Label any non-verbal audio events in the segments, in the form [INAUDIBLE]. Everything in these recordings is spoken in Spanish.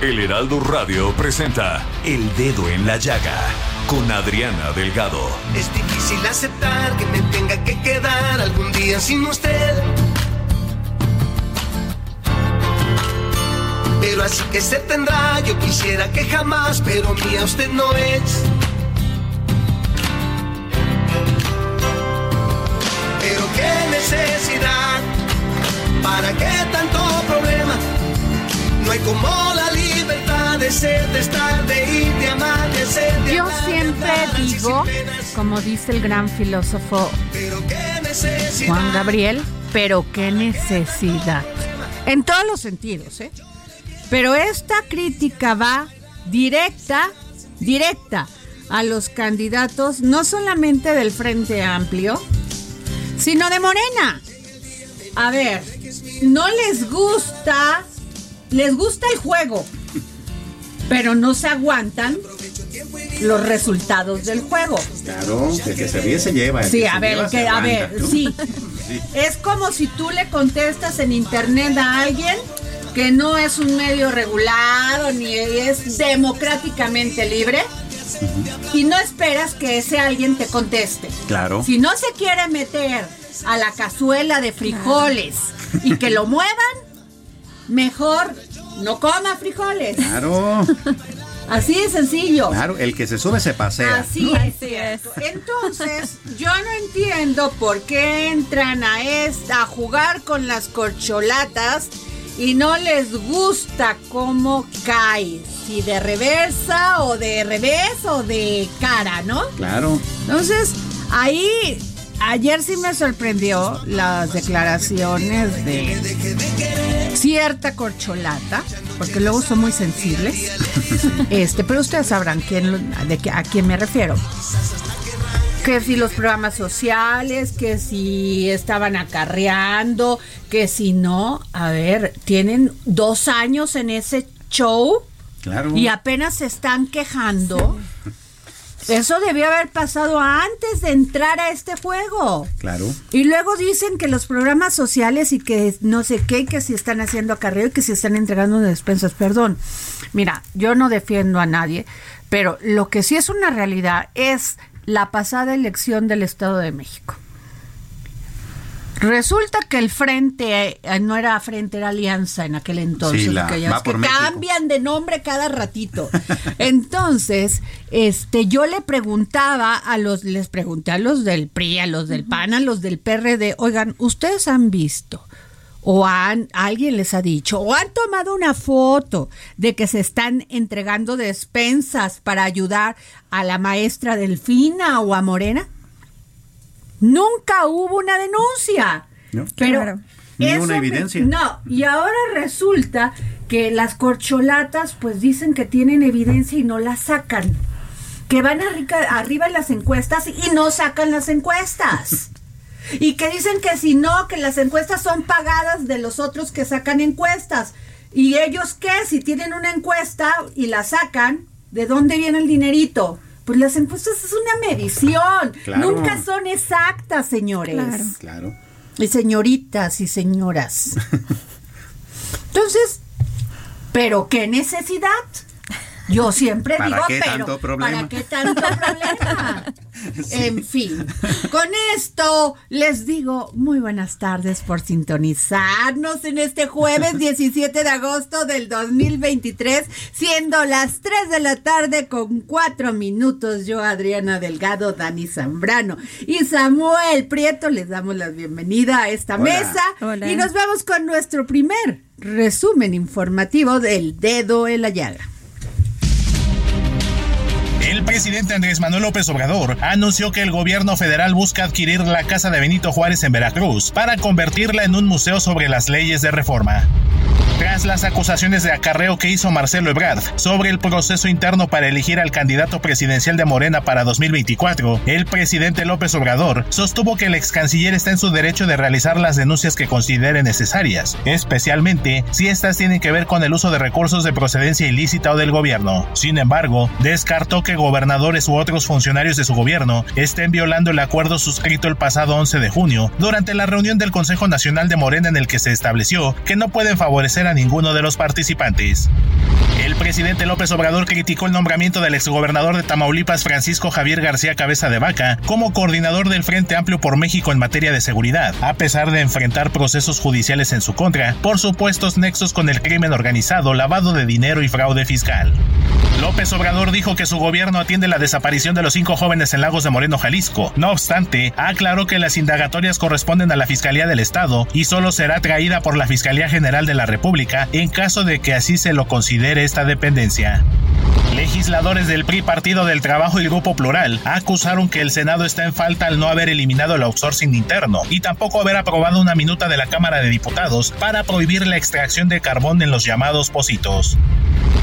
El Heraldo Radio presenta El Dedo en la Llaga con Adriana Delgado. Es difícil aceptar que me tenga que quedar algún día sin usted. Pero así que se tendrá, yo quisiera que jamás, pero mía usted no es. Pero qué necesidad, para qué tanto problema. No hay como la de ser, de estar, de ir, de amar, de ser, de Yo siempre digo, como dice el gran filósofo. Juan Gabriel, pero qué necesidad. En todos los sentidos, ¿eh? Pero esta crítica va directa, directa a los candidatos, no solamente del Frente Amplio, sino de Morena. A ver, no les gusta, les gusta el juego, pero no se aguantan los resultados del juego. Claro, el que se ríe se lleva. Sí, a ver, que, a ver. [LAUGHS] Sí. Es como si tú le contestas en internet a alguien que no es un medio regulado ni es democráticamente libre y no esperas que ese alguien te conteste. Claro. Si no se quiere meter a la cazuela de frijoles y que lo muevan, mejor no coma frijoles. Claro, [LAUGHS] Así de sencillo. claro, el que se sube se pasea. Así [LAUGHS] es. Entonces, yo no entiendo por qué entran a esta a jugar con las corcholatas y no les gusta cómo cae, si de reversa o de revés o de cara, ¿no? Claro. Entonces, ahí ayer sí me sorprendió las declaraciones de cierta corcholata, porque luego son muy sensibles. Este, pero ustedes sabrán quién, de qué- a quién me refiero. Que si los programas sociales, que si estaban acarreando, que si no, a ver, tienen dos años en ese show Claro. y apenas se están quejando. Eso debió haber pasado antes de entrar a este juego. Claro. Y luego dicen que los programas sociales y que no sé qué, que si están haciendo acarreo y que si están entregando despensas. Perdón, mira, yo no defiendo a nadie, pero lo que sí es una realidad es la pasada elección del Estado de México. Resulta que el frente eh, no era frente, era alianza en aquel entonces, Sí, la- que ya va ves que cambian de nombre cada ratito. [LAUGHS] Entonces, este, yo le preguntaba a los, les pregunté a los del PRI, a los del PAN, a los del PRD, oigan, ¿ustedes han visto? O han, alguien les ha dicho, o han tomado una foto de que se están entregando despensas para ayudar a la maestra Delfina o a Morena. Nunca hubo una denuncia. No. Pero Claro. Ni una me- evidencia. no, y ahora resulta que las corcholatas pues dicen que tienen evidencia y no la sacan. Que van arriba, arriba en las encuestas y no sacan las encuestas. Y que dicen que si no, que las encuestas son pagadas de los otros que sacan encuestas. ¿Y ellos qué? Si tienen una encuesta y la sacan, ¿de dónde viene el dinerito? Pues las encuestas es una medición. Claro. Nunca son exactas, señores. Claro. Claro. Y señoritas y señoras. Entonces, ¿pero qué necesidad? Yo siempre ¿Para digo, qué pero tanto problema? ¿para qué tanto problema? [LAUGHS] En fin, con esto les digo muy buenas tardes por sintonizarnos en este jueves [LAUGHS] 17 de agosto del 2023, siendo las 3 de la tarde con 4 minutos. Yo, Adriana Delgado, Dani Zambrano y Samuel Prieto les damos la bienvenida a esta Hola. mesa Hola. y nos vamos con nuestro primer resumen informativo del dedo en la llaga. El presidente Andrés Manuel López Obrador anunció que el gobierno federal busca adquirir la casa de Benito Juárez en Veracruz para convertirla en un museo sobre las leyes de reforma. Tras las acusaciones de acarreo que hizo Marcelo Ebrard sobre el proceso interno para elegir al candidato presidencial de Morena para 2024, el presidente López Obrador sostuvo que el ex canciller está en su derecho de realizar las denuncias que considere necesarias, especialmente si estas tienen que ver con el uso de recursos de procedencia ilícita o del gobierno. Sin embargo, descartó que gobernadores u otros funcionarios de su gobierno estén violando el acuerdo suscrito el pasado 11 de junio durante la reunión del Consejo Nacional de Morena en el que se estableció que no pueden favorecer a ninguno de los participantes. El presidente López Obrador criticó el nombramiento del exgobernador de Tamaulipas Francisco Javier García Cabeza de Vaca como coordinador del Frente Amplio por México en materia de seguridad, a pesar de enfrentar procesos judiciales en su contra por supuestos nexos con el crimen organizado, lavado de dinero y fraude fiscal. López Obrador dijo que su gobierno atiende la desaparición de los cinco jóvenes en Lagos de Moreno, Jalisco. No obstante, aclaró que las indagatorias corresponden a la Fiscalía del Estado y solo será traída por la Fiscalía General de la República en caso de que así se lo considere esta dependencia. Legisladores del PRI, Partido del Trabajo y Grupo Plural acusaron que el Senado está en falta al no haber eliminado el outsourcing interno y tampoco haber aprobado una minuta de la Cámara de Diputados para prohibir la extracción de carbón en los llamados pocitos.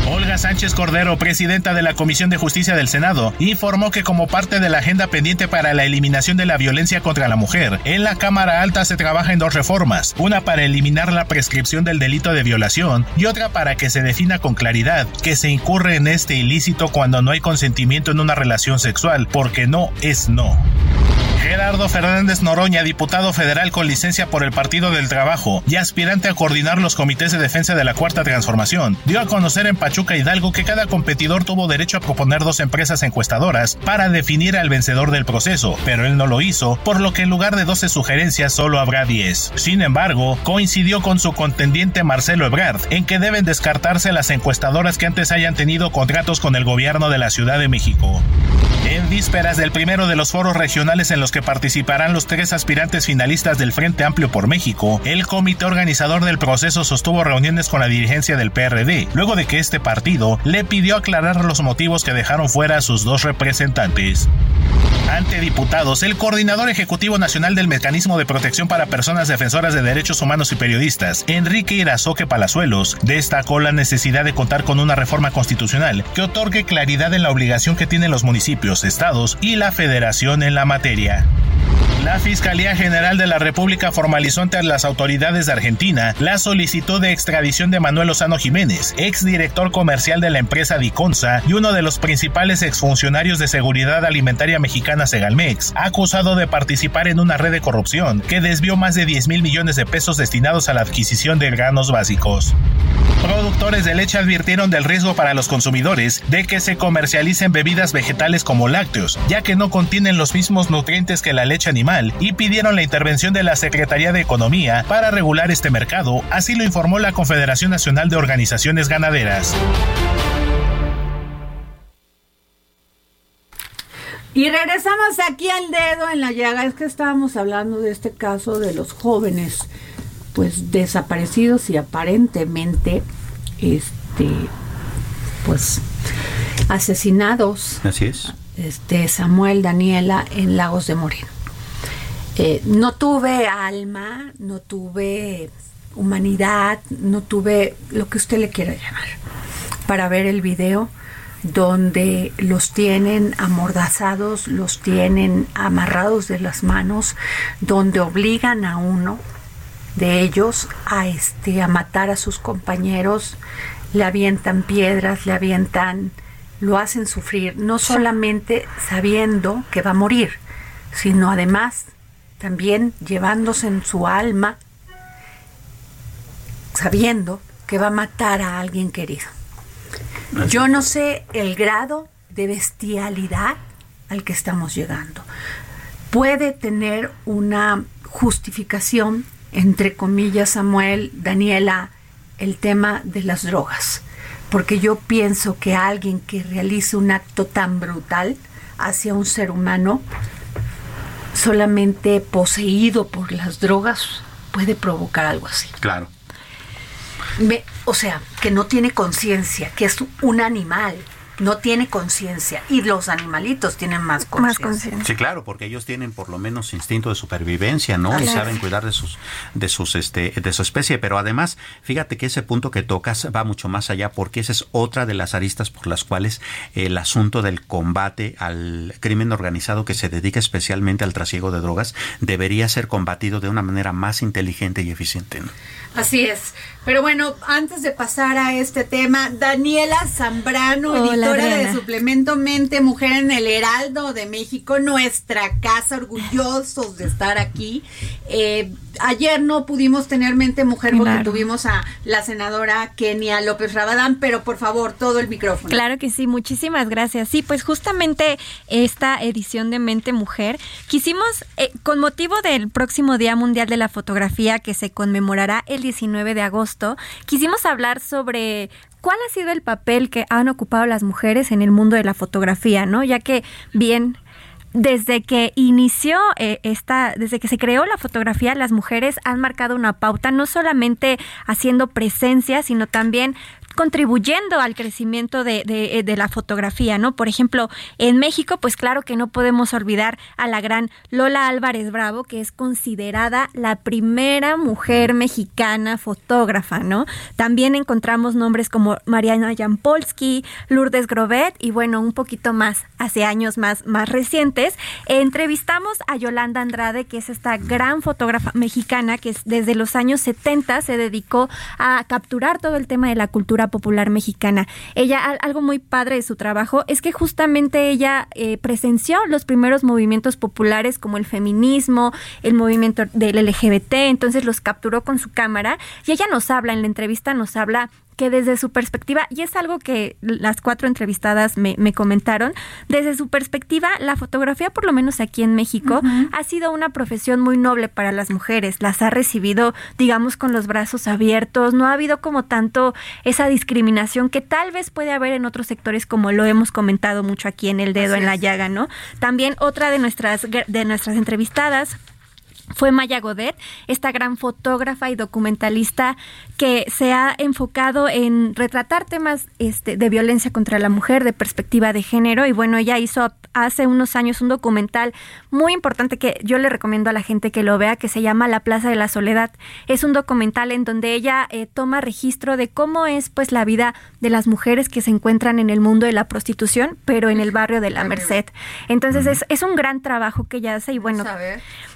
Olga Sánchez Cordero, presidenta de la Comisión de Justicia del Senado, informó que como parte de la agenda pendiente para la eliminación de la violencia contra la mujer, en la Cámara Alta se trabaja en dos reformas, una para eliminar la prescripción del delito de violación y otra para que se defina con claridad que se incurre en este ilícito cuando no hay consentimiento en una relación sexual, porque no es no. Gerardo Fernández Noroña, diputado federal con licencia por el Partido del Trabajo y aspirante a coordinar los comités de defensa de la Cuarta Transformación, dio a conocer en Pachuca Hidalgo que cada competidor tuvo derecho a proponer dos empresas encuestadoras para definir al vencedor del proceso, pero él no lo hizo, por lo que en lugar de 12 sugerencias solo habrá 10. Sin embargo, coincidió con su contendiente Marcelo Ebrard en que deben descartarse las encuestadoras que antes hayan tenido contratos con el gobierno de la Ciudad de México. En vísperas del primero de los foros regionales en los que participarán los tres aspirantes finalistas del Frente Amplio por México, el comité organizador del proceso sostuvo reuniones con la dirigencia del PRD, luego de que este partido le pidió aclarar los motivos que dejaron fuera a sus dos representantes. Ante diputados, el coordinador ejecutivo nacional del Mecanismo de Protección para Personas Defensoras de Derechos Humanos y Periodistas, Enrique Irazoque Palazuelos, destacó la necesidad de contar con una reforma constitucional que otorgue claridad en la obligación que tienen los municipios, estados y la federación en la materia. La Fiscalía General de la República formalizó ante las autoridades de Argentina la solicitud de extradición de Manuel Lozano Jiménez, exdirector comercial de la empresa Diconsa y uno de los principales exfuncionarios de seguridad alimentaria mexicana Segalmex, acusado de participar en una red de corrupción que desvió más de 10 mil millones de pesos destinados a la adquisición de granos básicos. Productores de leche advirtieron del riesgo para los consumidores de que se comercialicen bebidas vegetales como lácteos, ya que no contienen los mismos nutrientes que la leche animal, y pidieron la intervención de la Secretaría de Economía para regular este mercado, así lo informó la Confederación Nacional de Organizaciones Ganaderas. Y regresamos aquí al dedo en la llaga. Es que estábamos hablando de este caso de los jóvenes, pues desaparecidos y aparentemente, este, pues asesinados. Así es. Este Samuel, Daniela en Lagos de Moreno. Eh, no tuve alma, no tuve humanidad, no tuve lo que usted le quiera llamar para ver el video donde los tienen amordazados, los tienen amarrados de las manos, donde obligan a uno de ellos a este a matar a sus compañeros, le avientan piedras, le avientan lo hacen sufrir, no solamente sabiendo que va a morir, sino además también llevándose en su alma, sabiendo que va a matar a alguien querido. Yo no sé el grado de bestialidad al que estamos llegando. Puede tener una justificación, entre comillas, Samuel, Daniela, el tema de las drogas. Porque yo pienso que alguien que realice un acto tan brutal hacia un ser humano, solamente poseído por las drogas, puede provocar algo así. Claro. Me- o sea, que no tiene conciencia, que es un animal, no tiene conciencia. Y los animalitos tienen más Más conciencia. Sí, claro, porque ellos tienen por lo menos instinto de supervivencia, ¿no? Y saben cuidar de sus, de sus, este, de su especie. Pero además, fíjate que ese punto que tocas va mucho más allá, porque esa es otra de las aristas por las cuales el asunto del combate al crimen organizado que se dedica especialmente al trasiego de drogas debería ser combatido de una manera más inteligente y eficiente. ¿no? Así es. Pero bueno, antes de pasar a este tema, Daniela Zambrano, Hola, editora de. Suplemento Mente Mujer en el Heraldo de México, nuestra casa, orgullosos de estar aquí. Eh, ayer no pudimos tener Mente Mujer porque Claro. tuvimos a la senadora Kenia López Rabadán, pero por favor, todo el micrófono. Claro que sí, muchísimas gracias. Sí, pues justamente esta edición de Mente Mujer quisimos, eh, con motivo del próximo Día Mundial de la Fotografía que se conmemorará el 19 de agosto, quisimos hablar sobre cuál ha sido el papel que han ocupado las mujeres en el mundo de la fotografía, ¿no? Ya que bien desde que inició eh, esta, desde que se creó la fotografía, las mujeres han marcado una pauta, no solamente haciendo presencia, sino también contribuyendo al crecimiento de, de, de, la fotografía, ¿no? Por ejemplo, en México, pues claro que no podemos olvidar a la gran Lola Álvarez Bravo, que es considerada la primera mujer mexicana fotógrafa, ¿no? También encontramos nombres como Mariana Jampolsky, Lourdes Grobet y bueno, un poquito más, hace años más, más recientes, entrevistamos a Yolanda Andrade, que es esta gran fotógrafa mexicana que desde los años 70 se dedicó a capturar todo el tema de la cultura popular mexicana. Ella, algo muy padre de su trabajo es que justamente ella eh, presenció los primeros movimientos populares como el feminismo, el movimiento del LGBT, entonces los capturó con su cámara y ella nos habla, en la entrevista nos habla que desde su perspectiva, y es algo que las cuatro entrevistadas me, me, comentaron, desde su perspectiva, la fotografía, por lo menos aquí en México, uh -huh. ha sido una profesión muy noble para las mujeres, las ha recibido, digamos, con los brazos abiertos, no ha habido como tanto esa discriminación que tal vez puede haber en otros sectores, como lo hemos comentado mucho aquí en El Dedo Así en la es. Llaga, ¿no? También otra de nuestras, de nuestras entrevistadas fue Maya Godet, esta gran fotógrafa y documentalista que se ha enfocado en retratar temas este, de violencia contra la mujer, de perspectiva de género. Y bueno, ella hizo hace unos años un documental muy importante que yo le recomiendo a la gente que lo vea, que se llama La Plaza de la Soledad. Es un documental en donde ella eh, toma registro de cómo es pues la vida de las mujeres que se encuentran en el mundo de la prostitución, pero en el barrio de la Merced. Entonces es, es un gran trabajo que ella hace y bueno,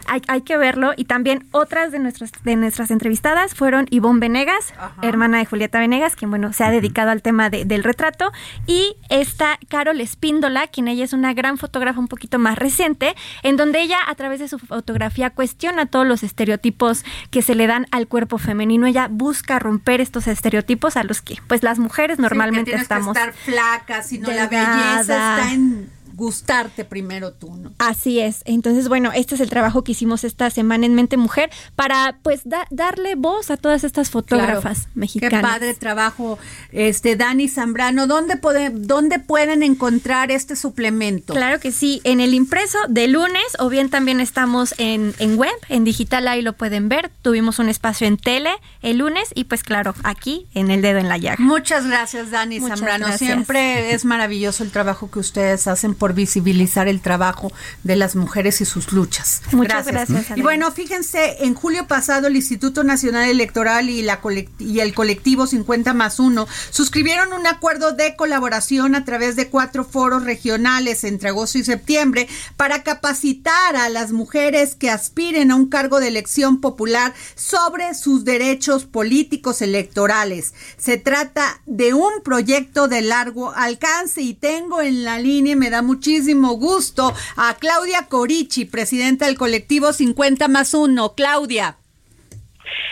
hay, hay que verlo. Y también otras de nuestras, de nuestras entrevistadas fueron Ivonne Venegas, Ajá. hermana de Julieta Venegas, quien bueno, se ha dedicado al tema de, del retrato, y esta Carol Espíndola, quien ella es una gran fotógrafa un poquito más reciente, en donde ella a través de su fotografía cuestiona todos los estereotipos que se le dan al cuerpo femenino. Ella busca romper estos estereotipos a los que pues las mujeres normalmente sí, que estamos. Que estar flacas, sino la belleza está en gustarte primero tú, ¿no? Así es. Entonces, bueno, este es el trabajo que hicimos esta semana en Mente Mujer para, pues, da, darle voz a todas estas fotógrafas claro. mexicanas. Qué padre trabajo, este Dani Zambrano. ¿Dónde, puede, ¿Dónde pueden encontrar este suplemento? Claro que sí, en el impreso de lunes o bien también estamos en, en web, en digital, ahí lo pueden ver. Tuvimos un espacio en tele el lunes y, pues, claro, aquí en El Dedo en la Llaga. Muchas gracias, Dani Muchas Zambrano. Gracias. Siempre es maravilloso el trabajo que ustedes hacen por visibilizar el trabajo de las mujeres y sus luchas. Muchas gracias. y bueno, fíjense, en julio pasado el Instituto Nacional Electoral y, la y el colectivo 50 más 1 suscribieron un acuerdo de colaboración a través de cuatro foros regionales entre agosto y septiembre para capacitar a las mujeres que aspiren a un cargo de elección popular sobre sus derechos políticos electorales. Se trata de un proyecto de largo alcance y tengo en la línea, me da muchísimo gusto, a Claudia Corichi, presidenta del colectivo 50 más 1. Claudia.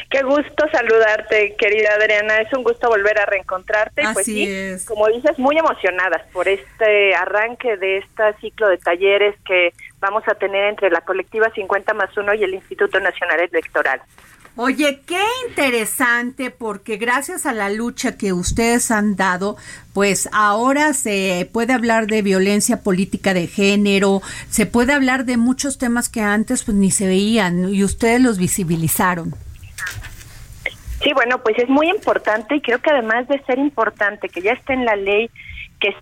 Qué gusto saludarte, querida Adriana. Es un gusto volver a reencontrarte. pues sí, como dices, muy emocionadas por este arranque de este ciclo de talleres que vamos a tener entre la colectiva 50 más 1 y el Instituto Nacional Electoral. Oye, qué interesante porque gracias a la lucha que ustedes han dado, pues ahora se puede hablar de violencia política de género, se puede hablar de muchos temas que antes pues ni se veían y ustedes los visibilizaron. Sí, bueno, pues es muy importante y creo que además de ser importante que ya esté en la ley, que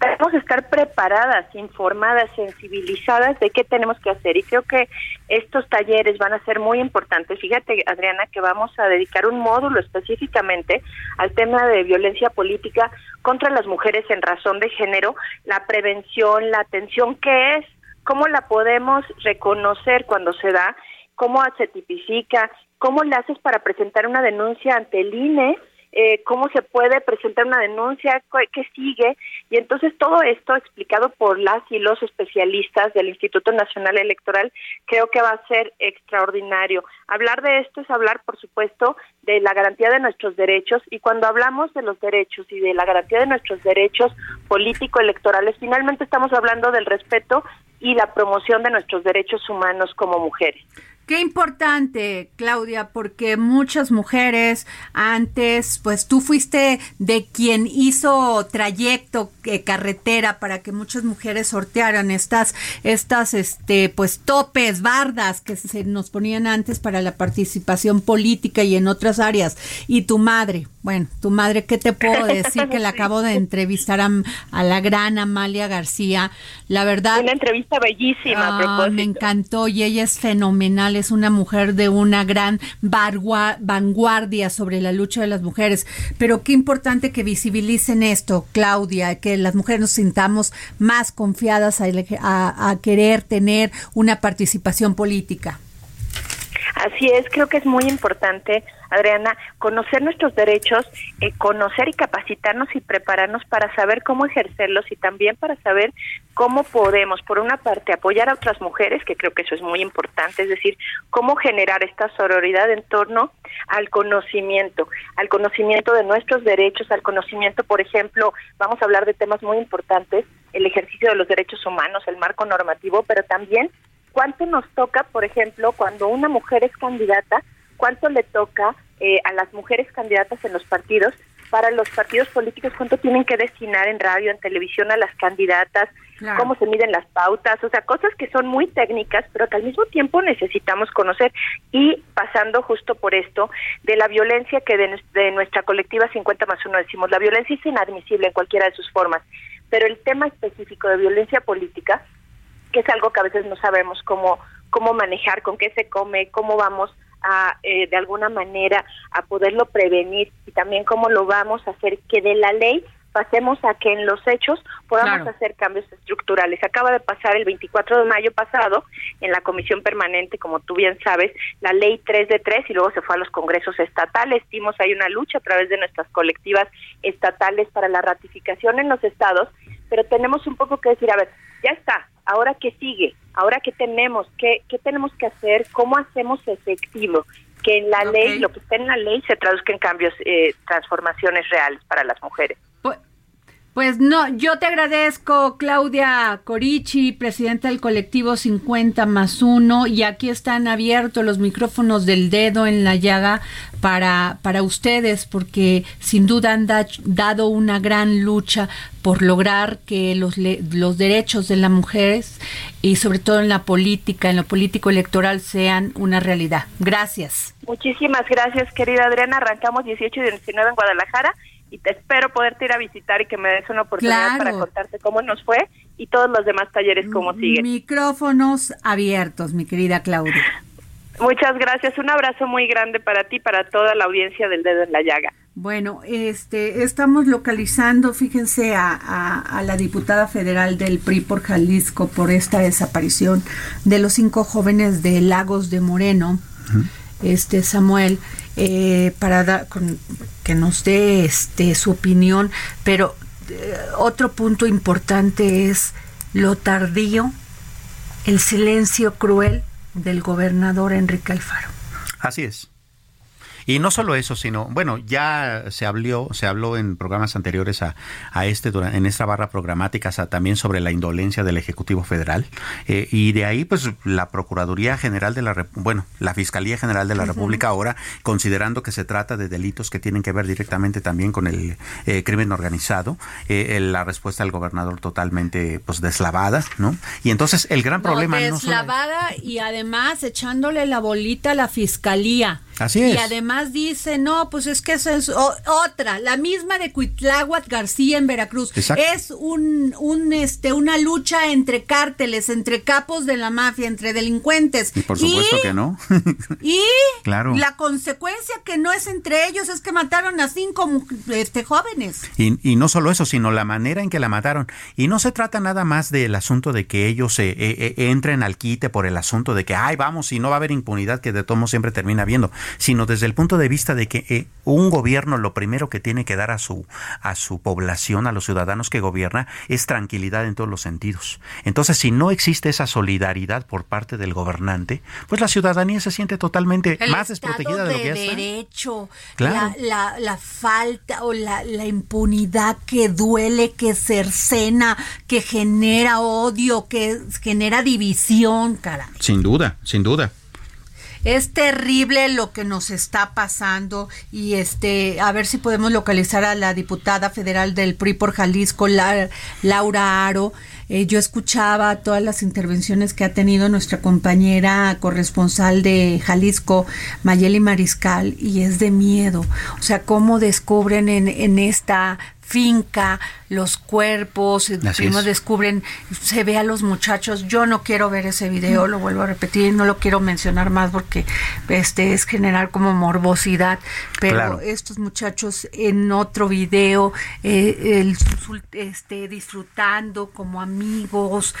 tenemos que estar preparadas, informadas, sensibilizadas de qué tenemos que hacer. Y creo que estos talleres van a ser muy importantes. Fíjate, Adriana, que vamos a dedicar un módulo específicamente al tema de violencia política contra las mujeres en razón de género, la prevención, la atención, qué es, cómo la podemos reconocer cuando se da, cómo se tipifica, cómo le haces para presentar una denuncia ante el INE eh, cómo se puede presentar una denuncia, qué sigue, y entonces todo esto explicado por las y los especialistas del Instituto Nacional Electoral creo que va a ser extraordinario. Hablar de esto es hablar, por supuesto, de la garantía de nuestros derechos, y cuando hablamos de los derechos y de la garantía de nuestros derechos político-electorales, finalmente estamos hablando del respeto y la promoción de nuestros derechos humanos como mujeres. Qué importante, Claudia, porque muchas mujeres antes, pues tú fuiste de quien hizo trayecto eh, carretera para que muchas mujeres sortearan estas, estas, este, pues topes, bardas que se nos ponían antes para la participación política y en otras áreas. Y tu madre, bueno, tu madre, ¿qué te puedo decir? Que [LAUGHS] la acabo de entrevistar a, la gran Amalia García. La verdad. Una entrevista bellísima, ah, Me encantó y ella es fenomenal es una mujer de una gran vanguardia sobre la lucha de las mujeres. Pero qué importante que visibilicen esto, Claudia, que las mujeres nos sintamos más confiadas a querer tener una participación política. Así es, creo que es muy importante, Adriana, conocer nuestros derechos, eh, conocer y capacitarnos y prepararnos para saber cómo ejercerlos y también para saber cómo podemos, por una parte, apoyar a otras mujeres, que creo que eso es muy importante, es decir, cómo generar esta sororidad en torno al conocimiento, al conocimiento de nuestros derechos, al conocimiento, por ejemplo, vamos a hablar de temas muy importantes, el ejercicio de los derechos humanos, el marco normativo, pero también ¿Cuánto nos toca, por ejemplo, cuando una mujer es candidata? ¿Cuánto le toca eh, a las mujeres candidatas en los partidos? Para los partidos políticos, ¿cuánto tienen que destinar en radio, en televisión a las candidatas? ¿Cómo se miden las pautas? O sea, cosas que son muy técnicas, pero que al mismo tiempo necesitamos conocer. Y pasando justo por esto, de la violencia que de, de nuestra colectiva 50 más 1 decimos, la violencia es inadmisible en cualquiera de sus formas, pero el tema específico de violencia política que es algo que a veces no sabemos cómo, cómo manejar, con qué se come, cómo vamos a, eh, de alguna manera, a poderlo prevenir y también cómo lo vamos a hacer que de la ley pasemos a que en los hechos podamos hacer cambios estructurales. Acaba de pasar el 24 de mayo pasado en la comisión permanente, como tú bien sabes, la ley 3 de 3 y luego se fue a los congresos estatales. Vimos hay una lucha a través de nuestras colectivas estatales para la ratificación en los estados, pero tenemos un poco que decir, a ver, ya está, ahora qué sigue, ahora qué tenemos, qué, qué tenemos que hacer, cómo hacemos efectivo que en la ley, lo que está en la ley, se traduzca en cambios, eh, transformaciones reales para las mujeres. Pues, no, yo te agradezco, Claudia Corichi, presidenta del colectivo 50 más 1, y aquí están abiertos los micrófonos del dedo en la llaga para, para ustedes, porque sin duda han dado una gran lucha por lograr que los, los derechos de las mujeres y sobre todo en la política, en lo político electoral, sean una realidad. Gracias. Muchísimas gracias, querida Adriana. Arrancamos 18 y 19 en Guadalajara y te espero poderte ir a visitar y que me des una oportunidad para contarte cómo nos fue y todos los demás talleres como siguen. Micrófonos abiertos, mi querida Claudia. Muchas gracias. Un abrazo muy grande para ti, para toda la audiencia del Dedo en la Llaga. Bueno, este, estamos localizando, fíjense, a, la diputada federal del PRI por Jalisco por esta desaparición de los cinco jóvenes de Lagos de Moreno, este Samuel, eh, para que nos dé este su opinión, pero eh, otro punto importante es lo tardío, el silencio cruel del gobernador Enrique Alfaro. Así es. Y no solo eso, sino, bueno, ya se habló, se habló en programas anteriores a, a este, en esta barra programática, también sobre la indolencia del Ejecutivo Federal. Eh, y de ahí, pues, la Procuraduría General de la, bueno, la Fiscalía General de la República ahora, considerando que se trata de delitos que tienen que ver directamente también con el eh, crimen organizado, eh, la respuesta del gobernador totalmente, pues, deslavada, ¿no? Y entonces el gran problema no deslavada y además echándole la bolita a la Fiscalía. Así es. Y además dice, no, pues es que esa es otra, la misma de Cuitláhuac García en Veracruz. Es un, un, este, una lucha entre cárteles, entre capos de la mafia, entre delincuentes. Y por supuesto que no. [LAUGHS] y [LAUGHS] claro. la consecuencia que no es entre ellos es que mataron a cinco este, jóvenes. Y, y no solo eso, sino la manera en que la mataron. Y no se trata nada más del asunto de que ellos eh, eh, eh, entren al quite por el asunto de que, ay, vamos, y no va a haber impunidad, que de tomo siempre termina viendo sino desde el punto de vista de que eh, un gobierno lo primero que tiene que dar a su a su población, a los ciudadanos que gobierna, es tranquilidad en todos los sentidos. Entonces, si no existe esa solidaridad por parte del gobernante, pues la ciudadanía se siente totalmente más desprotegida de, lo que ya derecho, la, la, la, falta o la, la impunidad que duele, que cercena, que genera odio, que genera división, cara. Sin duda, sin duda. Es terrible lo que nos está pasando y este a ver si podemos localizar a la diputada federal del PRI por Jalisco, Laura Aro. Eh, yo escuchaba todas las intervenciones que ha tenido nuestra compañera corresponsal de Jalisco, Mayeli Mariscal, y es de miedo. O sea, cómo descubren en, en esta finca, los cuerpos, primero descubren, se ve a los muchachos, yo no quiero ver ese video, lo vuelvo a repetir, no lo quiero mencionar más porque este es generar como morbosidad, pero estos muchachos en otro video, eh, este, disfrutando como amigos,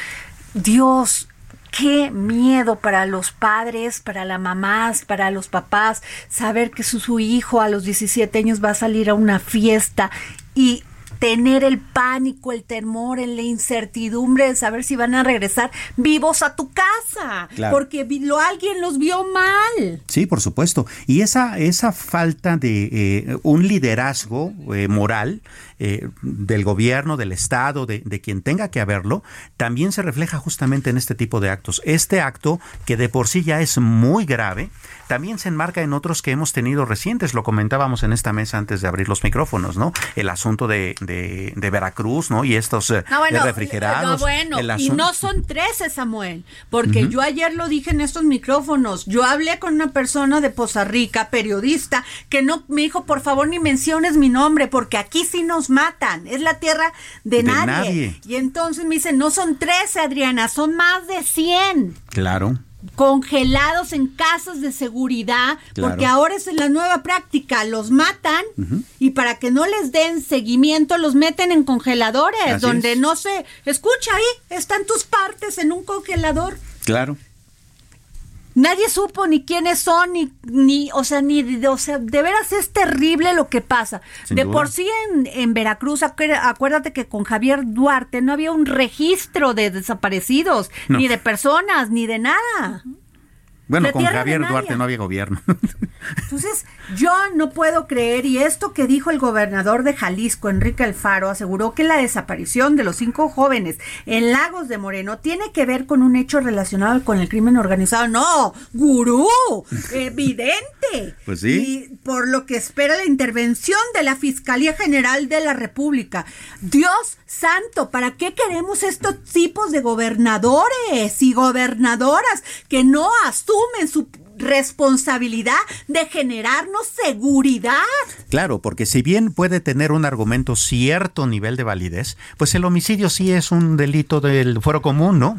Dios, qué miedo para los padres, para las mamás, para los papás, saber que su, su, hijo a los 17 años va a salir a una fiesta y tener el pánico, el temor, la incertidumbre de saber si van a regresar vivos a tu casa, porque lo, alguien los vio mal. Sí, por supuesto. Y esa, esa falta de eh, un liderazgo eh, moral eh, del gobierno, del Estado, de, de, quien tenga que haberlo, también se refleja justamente en este tipo de actos. Este acto, que de por sí ya es muy grave, también se enmarca en otros que hemos tenido recientes. Lo comentábamos en esta mesa antes de abrir los micrófonos, ¿no? El asunto de, de, Veracruz, ¿no? Y estos eh, refrigerados. No, bueno, y no son 13, Samuel, porque yo ayer lo dije en estos micrófonos. Yo hablé con una persona de Poza Rica, periodista, que no me dijo, por favor, ni menciones mi nombre, porque aquí sí nos matan. Es la tierra de, nadie. nadie. Y entonces me dice, no son 13, Adriana, son más de 100. Claro congelados en casas de seguridad, porque ahora es la nueva práctica, los matan y para que no les den seguimiento los meten en congeladores, donde no se escucha ahí, están tus partes en un congelador. Claro. Nadie supo ni quiénes son, ni, ni o sea, ni, o sea, de veras es terrible lo que pasa. de por sí en, en, Veracruz, acuérdate que con Javier Duarte no había un registro de desaparecidos, ni de personas, ni de nada. Bueno, con Javier Duarte no había gobierno. Entonces, yo no puedo creer, y esto que dijo el gobernador de Jalisco, Enrique Alfaro, aseguró que la desaparición de los cinco jóvenes en Lagos de Moreno tiene que ver con un hecho relacionado con el crimen organizado. No, gurú, [LAUGHS] evidente. Pues sí. Y por lo que espera la intervención de la Fiscalía General de la República. Dios santo, ¿para qué queremos estos tipos de gobernadores y gobernadoras que no asumen su responsabilidad de generarnos seguridad. Claro, porque si bien puede tener un argumento cierto nivel de validez, pues el homicidio sí es un delito del fuero común, ¿no?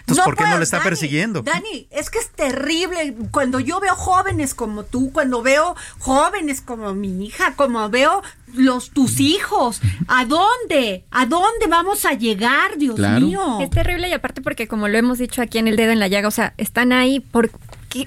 Entonces, ¿por qué no le está persiguiendo? Dani, es que es terrible cuando yo veo jóvenes como tú, cuando veo jóvenes como mi hija, como veo los tus hijos. ¿A dónde? ¿A dónde vamos a llegar, Dios mío? Es terrible y aparte porque como lo hemos dicho aquí en el dedo en la llaga, o sea, están ahí por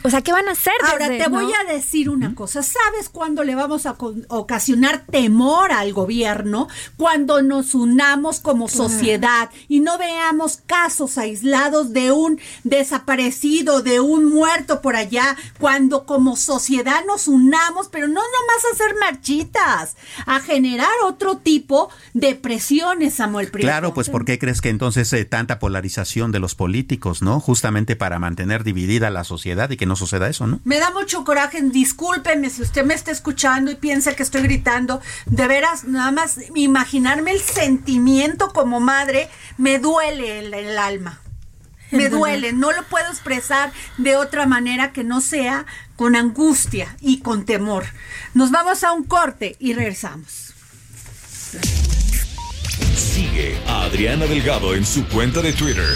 o sea, ¿qué van a hacer? Ahora te voy a decir una cosa. ¿Sabes cuándo le vamos a ocasionar temor al gobierno? Cuando nos unamos como sociedad y no veamos casos aislados de un desaparecido, de un muerto por allá. Cuando como sociedad nos unamos, pero no nomás a hacer marchitas, a generar otro tipo de presiones, Samuel Prieto. Claro, pues ¿por qué crees que entonces eh, tanta polarización de los políticos, no? Justamente para mantener dividida la sociedad que no suceda eso, ¿no? Me da mucho coraje, discúlpeme si usted me está escuchando y piensa que estoy gritando, de veras, nada más imaginarme el sentimiento como madre, me duele el, el alma. Me duele, no lo puedo expresar de otra manera que no sea con angustia y con temor. Nos vamos a un corte y regresamos. Sigue a Adriana Delgado en su cuenta de Twitter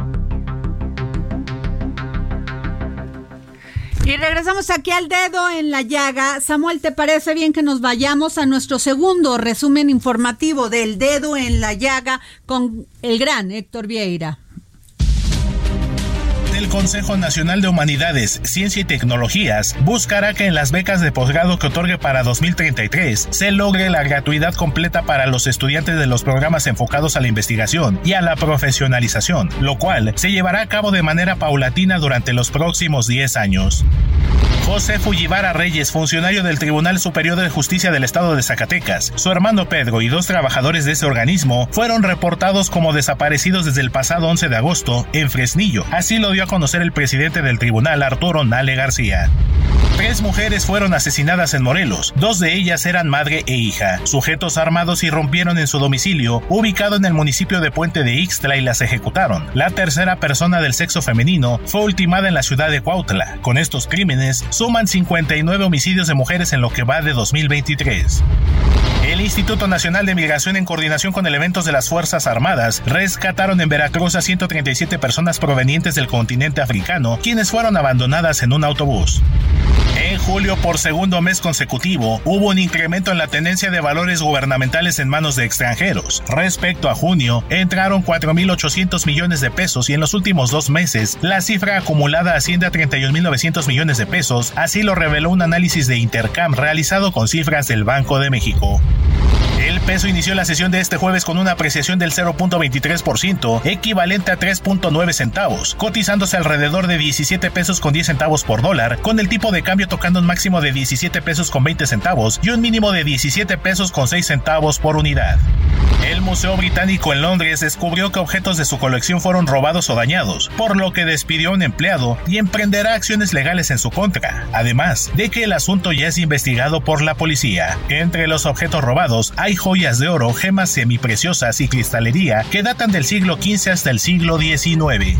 Y regresamos aquí al dedo en la llaga. Samuel, ¿te parece bien que nos vayamos a nuestro segundo resumen informativo del dedo en la llaga con el gran Héctor Vieira? el Consejo Nacional de Humanidades, Ciencia y Tecnologías buscará que en las becas de posgrado que otorgue para 2033 se logre la gratuidad completa para los estudiantes de los programas enfocados a la investigación y a la profesionalización, lo cual se llevará a cabo de manera paulatina durante los próximos 10 años. José Fullivara Reyes, funcionario del Tribunal Superior de Justicia del Estado de Zacatecas, su hermano Pedro y dos trabajadores de ese organismo fueron reportados como desaparecidos desde el pasado 11 de agosto en Fresnillo. Así lo dio a conocer el presidente del tribunal, Arturo Nale García. Tres mujeres fueron asesinadas en Morelos. Dos de ellas eran madre e hija. Sujetos armados irrumpieron en su domicilio, ubicado en el municipio de Puente de Ixtla, y las ejecutaron. La tercera persona del sexo femenino fue ultimada en la ciudad de Cuautla. Con estos crímenes, suman 59 homicidios de mujeres en lo que va de 2023. El Instituto Nacional de Migración, en coordinación con elementos de las Fuerzas Armadas, rescataron en Veracruz a 137 personas provenientes del continente africano, quienes fueron abandonadas en un autobús. Julio, por segundo mes consecutivo, hubo un incremento en la tendencia de valores gubernamentales en manos de extranjeros. Respecto a junio, entraron 4.800 millones de pesos y en los últimos dos meses, la cifra acumulada asciende a 31.900 millones de pesos, así lo reveló un análisis de Intercam realizado con cifras del Banco de México. El peso inició la sesión de este jueves con una apreciación del 0.23%, equivalente a 3.9 centavos, cotizándose alrededor de 17 pesos con 10 centavos por dólar, con el tipo de cambio tocando un máximo de 17 pesos con 20 centavos y un mínimo de 17 pesos con 6 centavos por unidad. El Museo Británico en Londres descubrió que objetos de su colección fueron robados o dañados, por lo que despidió a un empleado y emprenderá acciones legales en su contra, además de que el asunto ya es investigado por la policía. Entre los objetos robados hay joyas de oro, gemas semipreciosas y cristalería que datan del siglo XV hasta el siglo XIX.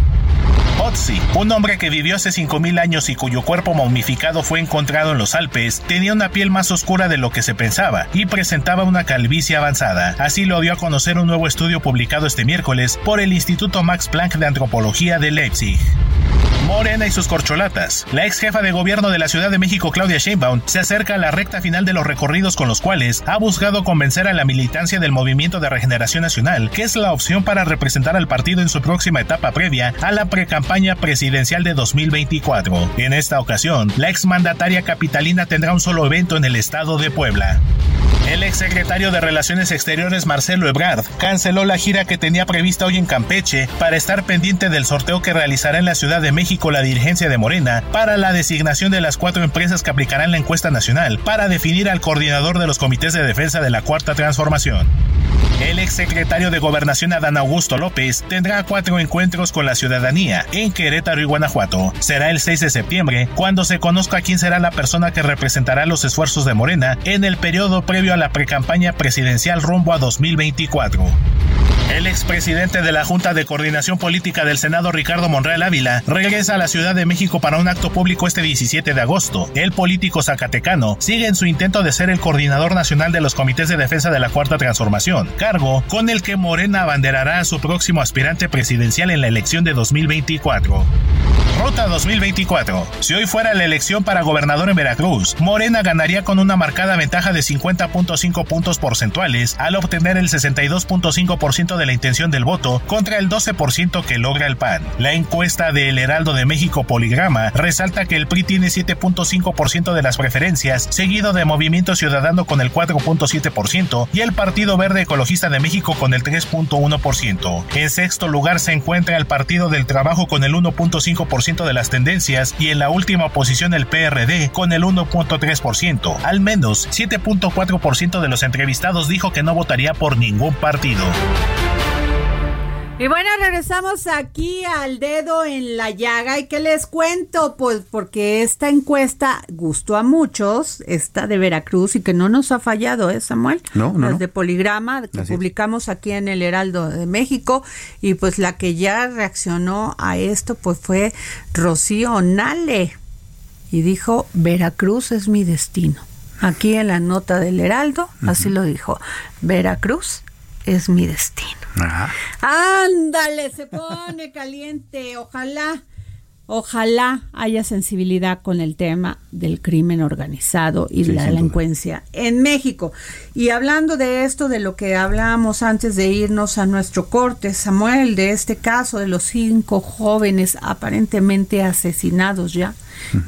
Otzi, un hombre que vivió hace 5.000 años y cuyo cuerpo momificado fue encontrado en los Alpes, tenía una piel más oscura de lo que se pensaba y presentaba una calvicie avanzada. Así lo dio a conocer un nuevo estudio publicado este miércoles por el Instituto Max Planck de Antropología de Leipzig. Morena y sus corcholatas. La ex jefa de gobierno de la Ciudad de México, Claudia Sheinbaum, se acerca a la recta final de los recorridos con los cuales ha buscado convencer a la militancia del Movimiento de Regeneración Nacional, que es la opción para representar al partido en su próxima etapa previa a la precampaña presidencial de 2024. En esta ocasión, la exmandataria capitalina tendrá un solo evento en el estado de Puebla. El exsecretario de Relaciones Exteriores Marcelo Ebrard canceló la gira que tenía prevista hoy en Campeche para estar pendiente del sorteo que realizará en la Ciudad de México la dirigencia de Morena para la designación de las cuatro empresas que aplicarán la encuesta nacional para definir al coordinador de los comités de defensa de la Cuarta Transformación. El exsecretario de Gobernación Adán Augusto López tendrá cuatro encuentros con la ciudadanía en Querétaro y Guanajuato. Será el 6 de septiembre cuando se conozca quién será la persona que representará los esfuerzos de Morena en el periodo previo a la precampaña presidencial rumbo a 2024. El expresidente de la Junta de Coordinación Política del Senado, Ricardo Monreal Ávila, regresa a la Ciudad de México para un acto público este 17 de agosto. El político zacatecano sigue en su intento de ser el coordinador nacional de los comités de defensa de la Cuarta Transformación, cargo con el que Morena abanderará a su próximo aspirante presidencial en la elección de 2024. Ruta 2024. Si hoy fuera la elección para gobernador en Veracruz, Morena ganaría con una marcada ventaja de 50.5 puntos porcentuales al obtener el 62.5% de la intención del voto contra el 12% que logra el PAN. La encuesta de El Heraldo de México Poligrama resalta que el PRI tiene 7.5% de las preferencias, seguido de Movimiento Ciudadano con el 4.7% y el Partido Verde Ecologista de México con el 3.1%. En sexto lugar se encuentra el Partido del Trabajo con el 1.5% de las tendencias y en la última posición el PRD con el 1.3%. Al menos 7.4% de los entrevistados dijo que no votaría por ningún partido. Y bueno, regresamos aquí al dedo en la llaga. ¿Y qué les cuento? Pues porque esta encuesta gustó a muchos, esta de Veracruz, y que no nos ha fallado, ¿eh, Samuel? No, no. Las de Poligrama, que Así publicamos aquí en el Heraldo de México. Y pues la que ya reaccionó a esto, pues fue Rocío Nale. Y dijo, Veracruz es mi destino. Aquí en la nota del Heraldo, así lo dijo. Veracruz es mi destino. Ajá. Ándale, se pone [LAUGHS] caliente. Ojalá, ojalá haya sensibilidad con el tema del crimen organizado y Sí, la duda. delincuencia en México. Y hablando de esto, de lo que hablábamos antes de irnos a nuestro corte, Samuel, de este caso de los cinco jóvenes aparentemente asesinados ya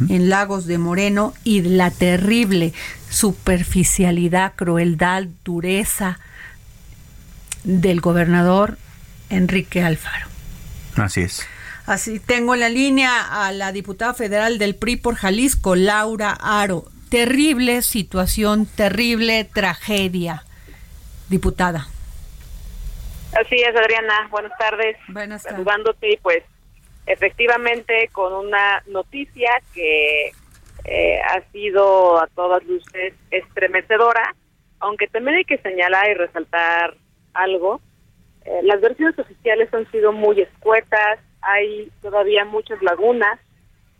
en Lagos de Moreno y la terrible superficialidad, crueldad, dureza del gobernador Enrique Alfaro. Así es. Así tengo en la línea a la diputada federal del PRI por Jalisco, Laura Aro. Terrible situación, terrible tragedia. Diputada. Así es, Adriana. Buenas tardes. Buenas tardes. Saludándote y pues efectivamente con una noticia que eh, ha sido a todas luces estremecedora, aunque también hay que señalar y resaltar algo. Eh, las versiones oficiales han sido muy escuetas, hay todavía muchas lagunas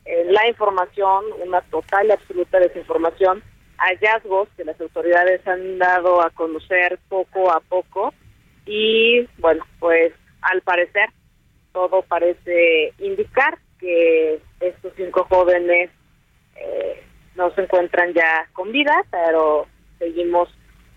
en la información, una total y absoluta desinformación, hallazgos que las autoridades han dado a conocer poco a poco y bueno, pues al parecer todo parece indicar que estos cinco jóvenes eh, no se encuentran ya con vida, pero seguimos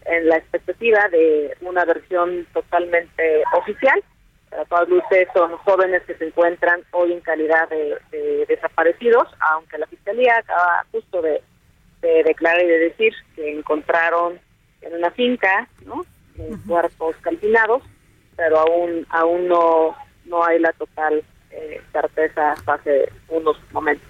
en la expectativa de una versión totalmente oficial. Para todas luces son jóvenes que se encuentran hoy en calidad de, desaparecidos, aunque la Fiscalía acaba justo de, declarar y de decir que encontraron en una finca ¿no? cuerpos calcinados, pero aún aún no, no hay la total eh, certeza hasta hace unos momentos.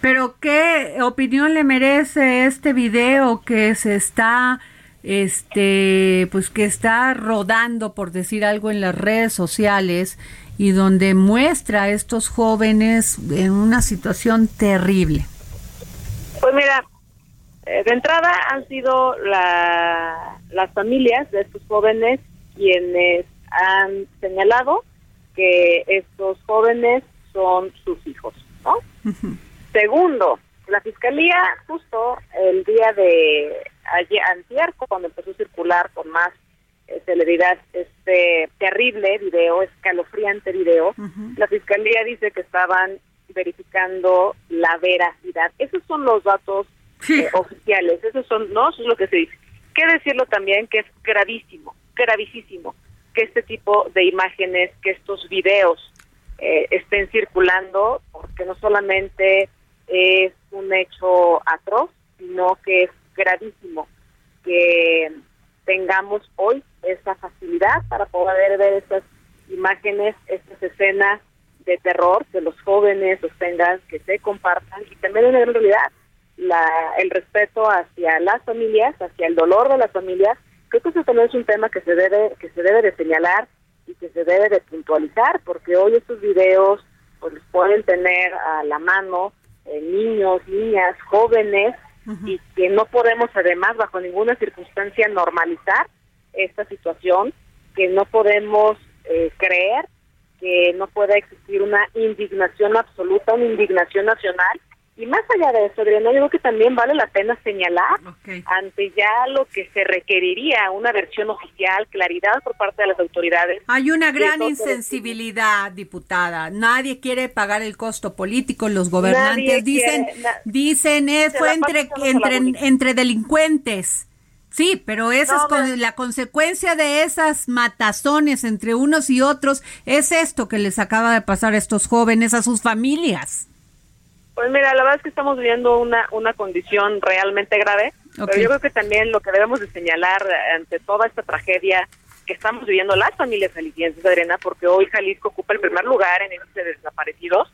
Pero ¿qué opinión le merece este video que se está este pues que está rodando por decir algo en las redes sociales y donde muestra a estos jóvenes en una situación terrible? Pues mira, eh, de entrada han sido las familias de estos jóvenes quienes han señalado que estos jóvenes son sus hijos, ¿no? Segundo, la fiscalía justo el día de ayer, antier, cuando empezó a circular con más eh, celeridad este terrible video, escalofriante video, la fiscalía dice que estaban verificando la veracidad. Esos son los datos eh, oficiales, esos son, no, eso es lo que se dice. Qué decirlo también que es gravísimo, gravísimo que este tipo de imágenes, que estos videos eh, estén circulando, porque no solamente es un hecho atroz, sino que es gravísimo que tengamos hoy esa facilidad para poder ver estas imágenes, estas escenas de terror, que los jóvenes los tengan, que se compartan y también en realidad la, el respeto hacia las familias, hacia el dolor de las familias. Creo que eso también es un tema que se debe que se debe de señalar y que se debe de puntualizar, porque hoy estos videos pues pueden tener a la mano eh, niños, niñas, jóvenes y que no podemos además bajo ninguna circunstancia normalizar esta situación, que no podemos eh, creer que no pueda existir una indignación absoluta, una indignación nacional y más allá de eso, Adriana, yo creo que también vale la pena señalar ante ya lo que se requeriría una versión oficial, claridad por parte de las autoridades. Hay una gran insensibilidad, diputada. Nadie quiere pagar el costo político. Los gobernantes dicen, dicen, eh, fue entre, entre, entre delincuentes. Sí, pero esa es con, la consecuencia de esas matazones entre unos y otros es esto que les acaba de pasar a estos jóvenes, a sus familias. Pues mira, la verdad es que estamos viviendo una, una condición realmente grave, pero yo creo que también lo que debemos de señalar ante toda esta tragedia que estamos viviendo las familias jaliscienses, Adriana, porque hoy Jalisco ocupa el primer lugar en índice de desaparecidos,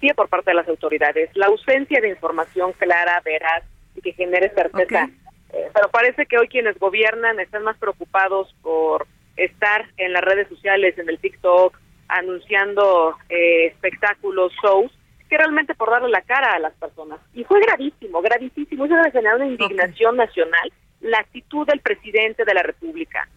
sí por parte de las autoridades, la ausencia de información clara, veraz y que genere certeza. Eh, pero parece que hoy quienes gobiernan están más preocupados por estar en las redes sociales, en el TikTok, anunciando eh, espectáculos, shows, realmente por darle la cara a las personas. Y fue gravísimo, gravísimo. Eso debe generar una indignación nacional. La actitud del presidente de la República,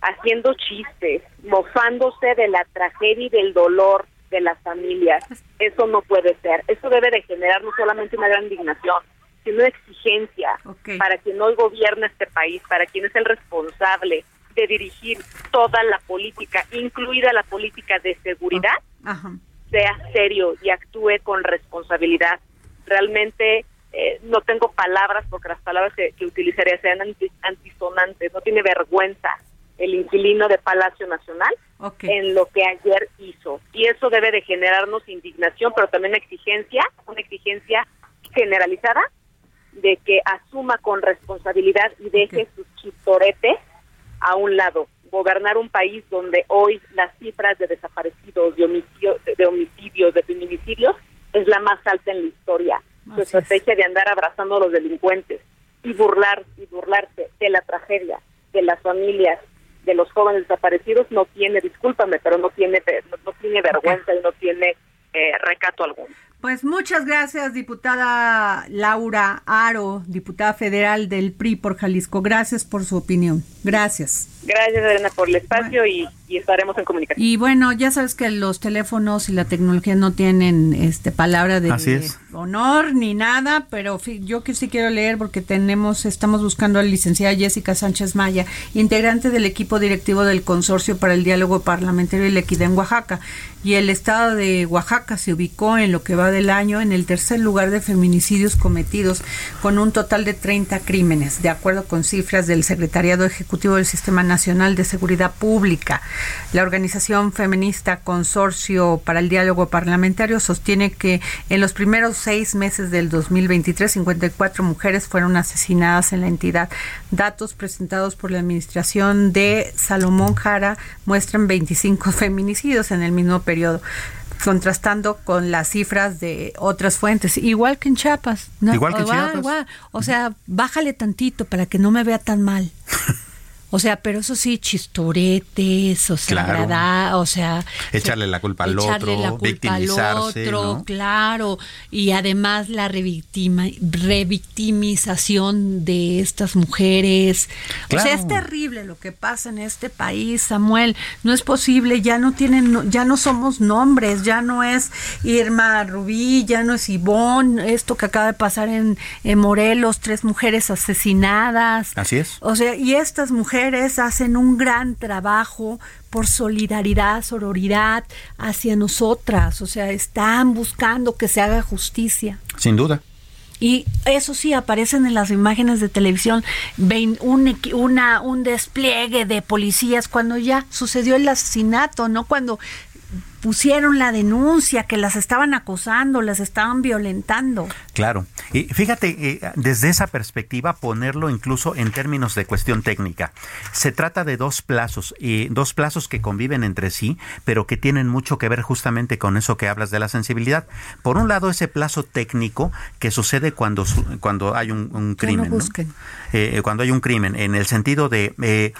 haciendo chistes, mofándose de la tragedia y del dolor de las familias. Eso no puede ser. Eso debe de generar no solamente una gran indignación, sino una exigencia para quien hoy gobierna este país, para quien es el responsable de dirigir toda la política, incluida la política de seguridad, sea serio y actúe con responsabilidad. Realmente eh, no tengo palabras porque las palabras que, utilizaría sean antisonantes. No tiene vergüenza el inquilino de Palacio Nacional en lo que ayer hizo. Y eso debe de generarnos indignación, pero también exigencia, una exigencia generalizada de que asuma con responsabilidad y deje sus chistoretes a un lado gobernar un país donde hoy las cifras de desaparecidos, de, homicidios, de homicidios, de feminicidios, es la más alta en la historia. Su estrategia de andar abrazando a los delincuentes y burlar y burlarse de la tragedia de las familias de los jóvenes desaparecidos no tiene, discúlpame, pero no tiene no, tiene vergüenza y no tiene eh, recato alguno. Pues muchas gracias, diputada Laura Aro, diputada federal del PRI por Jalisco. Gracias por su opinión. Gracias. Gracias, Elena, por el espacio y, estaremos en comunicación. Y bueno, ya sabes que los teléfonos y la tecnología no tienen este palabra de honor ni nada, pero yo que sí quiero leer porque tenemos, estamos buscando a la licenciada Jessica Sánchez Maya, integrante del equipo directivo del Consorcio para el Diálogo Parlamentario y la Equidad en Oaxaca. Y el estado de Oaxaca se ubicó en lo que va de del año en el tercer lugar de feminicidios cometidos, con un total de 30 crímenes, de acuerdo con cifras del Secretariado Ejecutivo del Sistema Nacional de Seguridad Pública. La organización feminista Consorcio para el Diálogo Parlamentario sostiene que en los primeros seis meses del 2023, 54 mujeres fueron asesinadas en la entidad. Datos presentados por la Administración de Salomón Jara muestran 25 [LAUGHS] feminicidios en el mismo periodo contrastando con las cifras de otras fuentes, igual que en Chiapas. Igual que en Chiapas. O sea, bájale tantito para que no me vea tan mal. [LAUGHS] O sea, pero eso sí, chistoretes, o sea, claro. o sea, echarle la culpa al otro, la victimizarse, otro, claro, y además la revictima, revictimización de estas mujeres. O sea, es terrible lo que pasa en este país, Samuel. No es posible, ya no tienen, ya no somos nombres, ya no es Irma Rubí, ya no es Ivonne, esto que acaba de pasar en, en Morelos, tres mujeres asesinadas. Así es. O sea, y estas mujeres hacen un gran trabajo por solidaridad, sororidad hacia nosotras, o sea, están buscando que se haga justicia. Sin duda. Y eso sí, aparecen en las imágenes de televisión un, una, un despliegue de policías cuando ya sucedió el asesinato, no cuando pusieron la denuncia, que las estaban acosando, las estaban violentando. Claro. Y fíjate, eh, desde esa perspectiva, ponerlo incluso en términos de cuestión técnica. Se trata de dos plazos, y dos plazos que conviven entre sí, pero que tienen mucho que ver justamente con eso que hablas de la sensibilidad. Por un lado, ese plazo técnico que sucede cuando, cuando hay un, crimen. Eh, cuando hay un crimen, en el sentido de eh,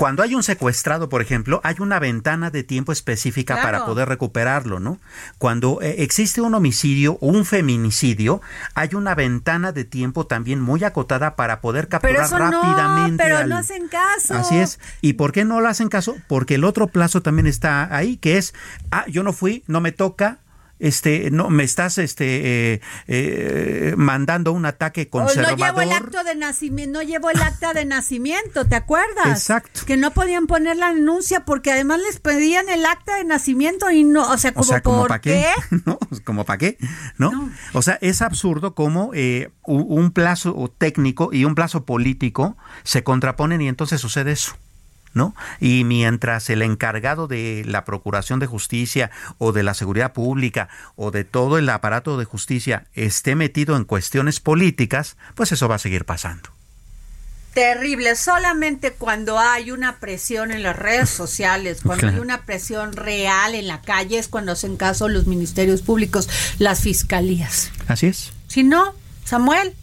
cuando hay un secuestrado, por ejemplo, hay una ventana de tiempo específica para poder recuperarlo, ¿no? Cuando eh, existe un homicidio o un feminicidio, hay una ventana de tiempo también muy acotada para poder capturar rápidamente. No, pero no hacen caso. Así es. ¿Y por qué no lo hacen caso? Porque el otro plazo también está ahí, que es, ah, yo no fui, no me toca, este, no, me estás este, eh, eh, mandando un ataque conservador. No llevo el acto de nacimiento, no llevo el acta de nacimiento, ¿te acuerdas? Exacto. Que no podían poner la denuncia porque además les pedían el acta de nacimiento y no, o sea, como, para [LAUGHS] qué? ¿No? ¿Como para qué? ¿No? O sea, es absurdo como eh, un plazo técnico y un plazo político se contraponen y entonces sucede eso. ¿No? Y mientras el encargado de la Procuración de Justicia o de la Seguridad Pública o de todo el aparato de justicia esté metido en cuestiones políticas, pues eso va a seguir pasando. Terrible, solamente cuando hay una presión en las redes [LAUGHS] sociales, cuando hay una presión real en la calle es cuando hacen caso los ministerios públicos, las fiscalías. Así es. Si no, Samuel,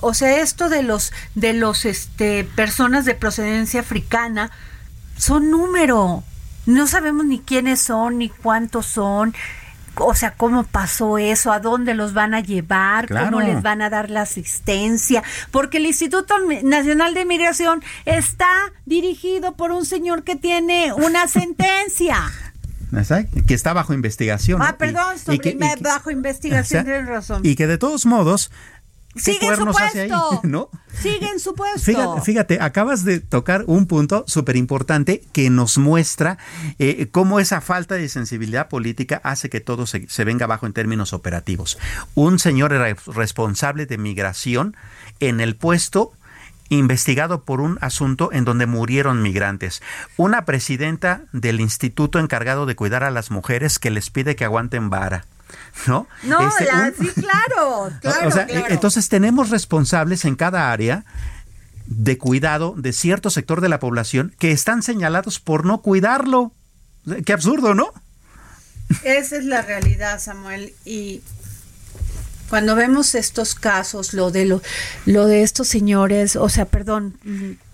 o sea, esto de los de los este personas de procedencia africana son número. No sabemos ni quiénes son ni cuántos son. O sea, cómo pasó eso, a dónde los van a llevar, cómo les van a dar la asistencia, porque el Instituto Nacional de Migración está dirigido por un señor que tiene una [LAUGHS] sentencia. que está bajo investigación. Ah, perdón, bajo investigación, tienes razón. Y que de todos modos Sigue en su puesto. [LAUGHS] ¿no? Sigue en su puesto. Fíjate, acabas de tocar un punto súper importante que nos muestra eh, cómo esa falta de sensibilidad política hace que todo se, se venga abajo en términos operativos. Un señor responsable de migración en el puesto investigado por un asunto en donde murieron migrantes. Una presidenta del instituto encargado de cuidar a las mujeres que les pide que aguanten vara. [LAUGHS] ¿no? No, este, sí, [LAUGHS] claro, Entonces tenemos responsables en cada área de cuidado de cierto sector de la población que están señalados por no cuidarlo. Qué absurdo, ¿no? Esa es la realidad, Samuel. Y cuando vemos estos casos, lo de lo, lo de estos señores, o sea, perdón,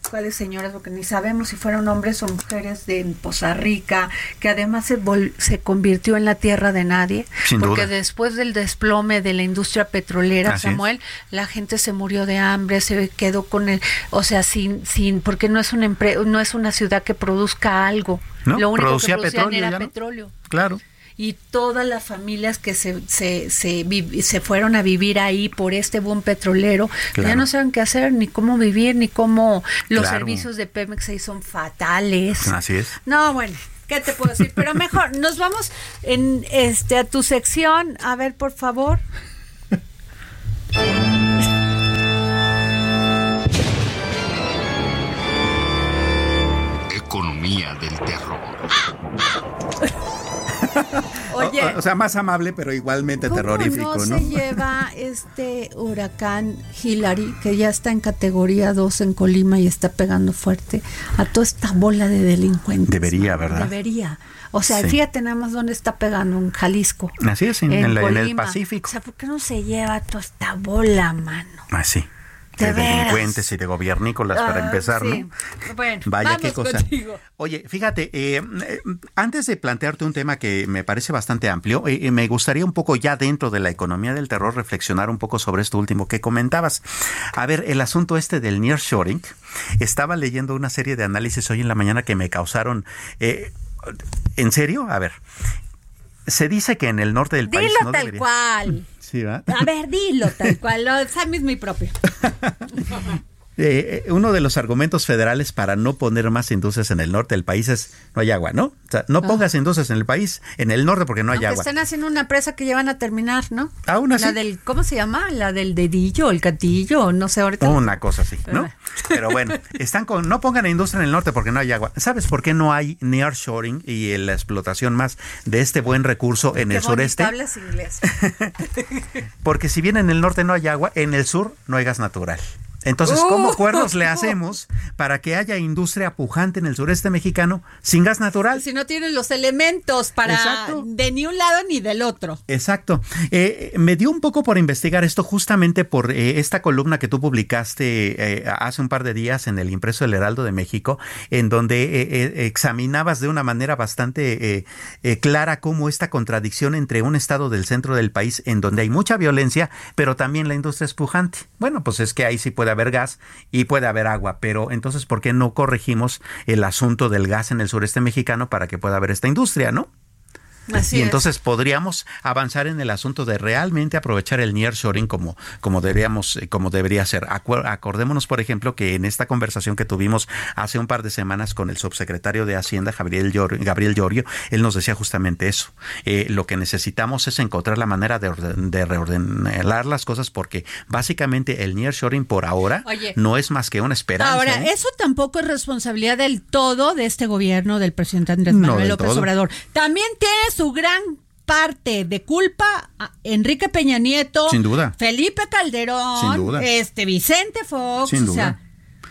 cuáles señoras, porque ni sabemos si fueron hombres o mujeres de Poza Rica, que además se, se convirtió en la tierra de nadie, porque después del desplome de la industria petrolera, Samuel, la gente se murió de hambre, se quedó con el, o sea, sin, sin, porque no es una no es una ciudad que produzca algo, lo único que producían era petróleo. Claro y todas las familias que se, se, se, fueron a vivir ahí por este boom petrolero, ya no saben qué hacer, ni cómo vivir, ni cómo los servicios de Pemex ahí son fatales. Así es. No, bueno. ¿Qué te puedo decir? Pero mejor, nos vamos en este a tu sección. A ver, por favor. Economía del terror. Oye, o, o sea, más amable, pero igualmente ¿cómo terrorífico, no, ¿no? se lleva este huracán Hillary, que ya está en categoría 2 en Colima y está pegando fuerte, a toda esta bola de delincuentes? Debería? ¿verdad? Debería. O sea, Sí. fíjate nada más dónde está pegando, en Jalisco. Así es, en, en la- en el. Pacífico. O sea, ¿por qué no se lleva toda esta bola, mano? Así. De delincuentes y de gobiernícolas, para Ah, empezar, sí. ¿no? Bueno, Vaya vamos qué cosa. contigo. Oye, fíjate, eh, eh, antes de plantearte un tema que me parece bastante amplio, eh, eh, me gustaría un poco ya dentro de la economía del terror reflexionar un poco sobre esto último que comentabas. A ver, el asunto este del nearshoring, estaba leyendo una serie de análisis hoy en la mañana que me causaron... eh, ¿En serio? A ver. Se dice que en el norte del país Dilo no tal debería- cual. [LAUGHS] Sí, ¿verdad? A ver, dilo tal cual. Lo, esa es mi propio. [LAUGHS] Eh, eh, uno de los argumentos federales para no poner más industrias en el norte del país es no hay agua, ¿no? O sea, no pongas industrias en el país, en el norte porque no hay Aunque agua. están haciendo una presa que ya van a terminar, ¿no? Aún así. La del, ¿cómo se llama? La del dedillo, el catillo, no sé, ahorita. Una cosa así, ¿no? Ah. Pero bueno, [LAUGHS] están con no pongan industria en el norte porque no hay agua. ¿Sabes por qué no hay nearshoring y la explotación más de este buen recurso en Qué el sureste? hablas inglés. [LAUGHS] Porque si bien en el norte no hay agua, en el sur no hay gas natural. Entonces. ¿cómo cuernos le [LAUGHS] hacemos para que haya industria pujante en el sureste mexicano sin gas natural? si no tienes los elementos para Exacto. de ni un lado ni del otro. Exacto. Eh, me dio un poco por investigar esto justamente por eh, esta columna que tú publicaste eh, hace un par de días en el impreso del Heraldo de México, en donde eh, eh, examinabas de una manera bastante clara cómo esta contradicción entre un estado del centro del país en donde hay mucha violencia, pero también la industria es pujante. Bueno, pues es que ahí sí puede haber gas y puede haber agua, pero entonces, ¿por qué no corregimos el asunto del gas en el sureste mexicano para que pueda haber esta industria, no? Así y es. entonces podríamos avanzar en el asunto de realmente aprovechar el nearshoring como como deberíamos eh, como debería ser. Acuer- acordémonos, por ejemplo, que en esta conversación que tuvimos hace un par de semanas con el subsecretario de Hacienda, Gabriel Llor- Gabriel Llorio, él nos decía justamente eso. Eh, lo que necesitamos es encontrar la manera de, orden- de reordenar las cosas porque básicamente el nearshoring por ahora Oye. no es más que una esperanza. Ahora, ¿eh? eso tampoco es responsabilidad del todo de este gobierno del presidente Andrés Manuel López todo. Obrador. También tiene su gran parte de culpa a Enrique Peña Nieto, Sin duda. Felipe Calderón, Sin duda. este Vicente Fox, Sin o sea.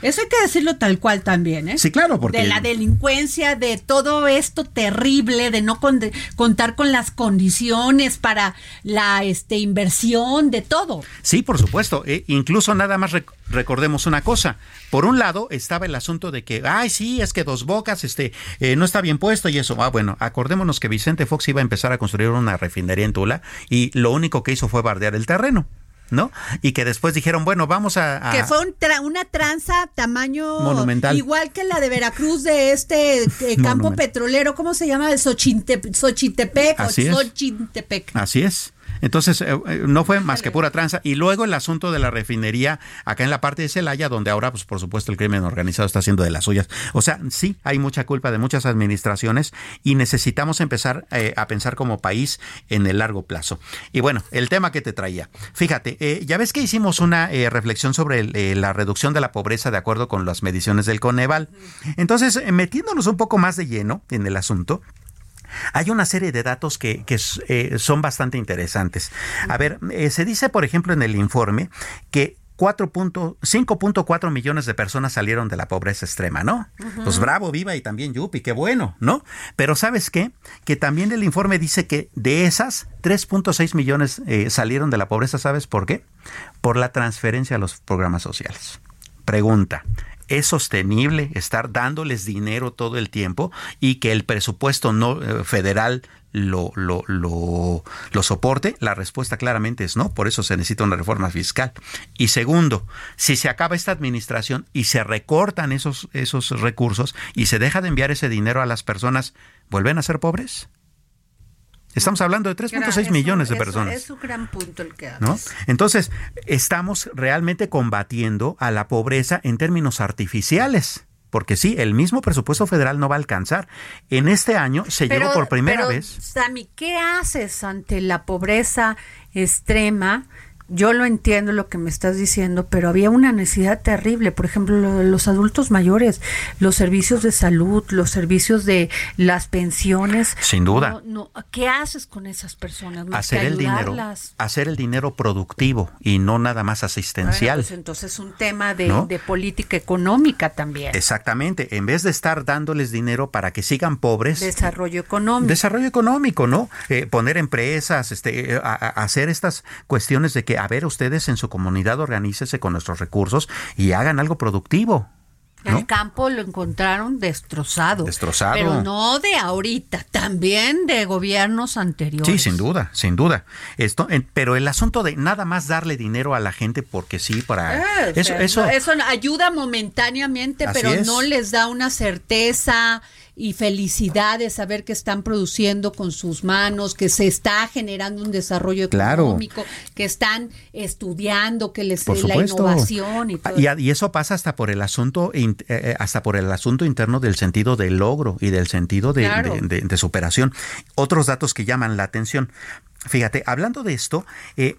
Eso hay que decirlo tal cual también, ¿eh? Sí, claro, porque- de la delincuencia, de todo esto terrible, de no con- de contar con las condiciones para la este inversión, de todo. Sí, por supuesto. Eh, incluso nada más rec- recordemos una cosa. Por un lado estaba el asunto de que, ay, sí, es que dos bocas, este, eh, no está bien puesto y eso. Ah, bueno, acordémonos que Vicente Fox iba a empezar a construir una refinería en Tula y lo único que hizo fue bardear el terreno. ¿No? Y que después dijeron, bueno, vamos a. a- Que fue un tra- una tranza tamaño Monumental. igual que la de Veracruz de este eh, [LAUGHS] campo Monumental. petrolero, ¿cómo se llama? El Xochinte- Xochitepec o Así es. Xochintepec. Así es. Entonces, eh, eh, no fue más que pura tranza. Y luego el asunto de la refinería acá en la parte de Celaya, donde ahora, pues por supuesto, el crimen organizado está haciendo de las suyas. O sea, sí, hay mucha culpa de muchas administraciones y necesitamos empezar eh, a pensar como país en el largo plazo. Y bueno, el tema que te traía. Fíjate, eh, ya ves que hicimos una eh, reflexión sobre el, la reducción de la pobreza de acuerdo con las mediciones del Coneval. Entonces, metiéndonos un poco más de lleno en el asunto, hay una serie de datos que, que, eh, son bastante interesantes. A ver, eh, se dice, por ejemplo, en el informe que 5.4 millones de personas salieron de la pobreza extrema, ¿no? Ujú. Pues bravo, viva y también yupi, qué bueno, ¿no? Pero ¿sabes qué? Que también el informe dice que de esas 3.6 millones eh, salieron de la pobreza, ¿sabes por qué? Por la transferencia a los programas sociales. Pregunta. ¿Es sostenible estar dándoles dinero todo el tiempo y que el presupuesto no eh, federal lo, lo, lo, lo soporte? La respuesta claramente es no, por eso se necesita una reforma fiscal. Y segundo, si se acaba esta administración y se recortan esos, esos recursos y se deja de enviar ese dinero a las personas, ¿vuelven a ser pobres? Estamos hablando de 3.6 Eso- millones de eso personas. Es un gran punto el que ¿no? haces. Entonces, estamos realmente combatiendo a la pobreza en términos artificiales. porque sí, el mismo presupuesto federal no va a alcanzar. En este año se llegó por primera vez. Sammy, ¿qué haces ante la pobreza extrema? Yo lo entiendo lo que me estás diciendo, pero había una necesidad terrible, por ejemplo, los adultos mayores, los servicios de salud, los servicios de las pensiones. Sin duda. ¿Qué haces con esas personas? hacer el dinero, hacer el dinero productivo y no nada más asistencial. pues entonces un tema de, política económica también. Exactamente, en vez de estar dándoles dinero para que sigan pobres. Desarrollo económico. Desarrollo económico, ¿no? Eh, poner empresas, este, eh, hacer estas cuestiones de que a ver, ustedes en su comunidad organícese con nuestros recursos y hagan algo productivo. El campo lo encontraron destrozado. Destrozado. Pero no de ahorita, también de gobiernos anteriores. Sí, sin duda, sin duda. Esto, pero el asunto de nada más darle dinero a la gente porque sí, para... Eh, eso, eso, eso, ayuda momentáneamente, pero no les da una certeza y felicidad de saber que están produciendo con sus manos, que se está generando un desarrollo económico, que están estudiando, que les la innovación y todo. Y, eso pasa hasta por el asunto eh, eh, hasta por el asunto interno del sentido del logro y del sentido de, de superación. Otros datos que llaman la atención. Fíjate, hablando de esto, eh,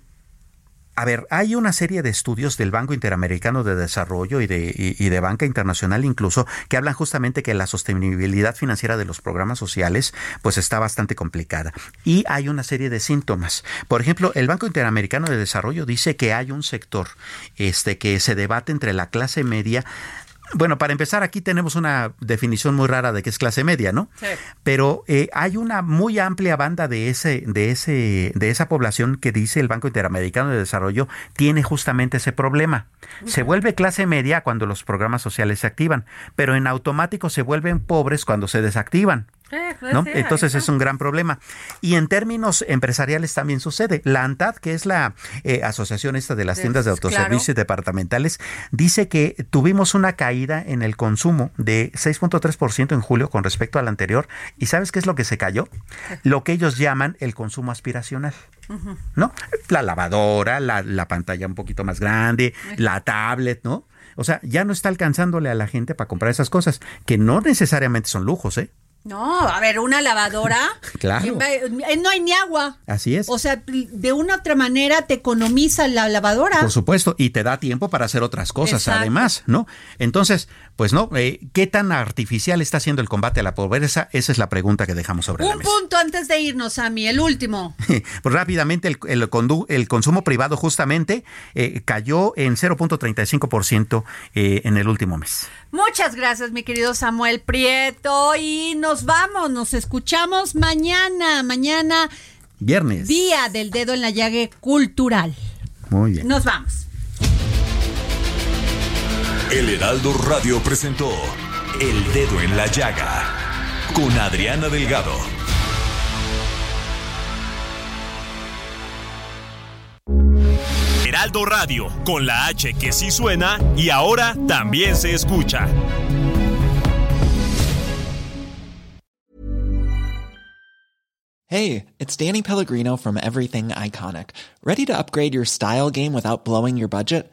a ver, hay una serie de estudios del Banco Interamericano de Desarrollo y de, Banca Internacional incluso que hablan justamente que la sostenibilidad financiera de los programas sociales pues está bastante complicada. Y hay una serie de síntomas. Por ejemplo, el Banco Interamericano de Desarrollo dice que hay un sector este, que se debate entre la clase media bueno, para empezar, aquí tenemos una definición muy rara de qué es clase media, ¿no? Sí. Pero eh, hay una muy amplia banda de ese, de ese, de esa población que dice el Banco Interamericano de Desarrollo tiene justamente ese problema. Se vuelve clase media cuando los programas sociales se activan, pero en automático se vuelven pobres cuando se desactivan. Eh, pues ¿no? Entonces es un gran problema. Y en términos empresariales también sucede. La ANTAD, que es la eh, asociación esta de las tiendas de autoservicios departamentales, dice que tuvimos una caída en el consumo de 6.3% en julio con respecto al anterior. ¿Y sabes qué es lo que se cayó? Lo que ellos llaman el consumo aspiracional. ¿No? La lavadora, la, la pantalla un poquito más grande, la tablet, ¿no? O sea, ya no está alcanzándole a la gente para comprar esas cosas, que no necesariamente son lujos, ¿eh? No, a ver, una lavadora. [LAUGHS] claro. Eh, no hay ni agua. Así es. O sea, de una otra manera te economiza la lavadora. Por supuesto, y te da tiempo para hacer otras cosas además, ¿no? Entonces, pues no, eh, ¿qué tan artificial está siendo el combate a la pobreza? Esa es la pregunta que dejamos sobre Un la mesa. Un punto antes de irnos, a mí, el último. [LAUGHS] pues rápidamente, el, el, consumo privado justamente eh, cayó en 0.35% en el último mes. Muchas gracias, mi querido Samuel Prieto. Y nos vamos, nos escuchamos mañana. Mañana. Viernes. Día del dedo en la llague cultural. Muy bien. Nos vamos. El Heraldo Radio presentó El Dedo en la Llaga con Adriana Delgado. Heraldo Radio, con la H que sí suena y ahora también se escucha. Hey, it's Danny Pellegrino from Everything Iconic. Ready to upgrade your style game without blowing your budget?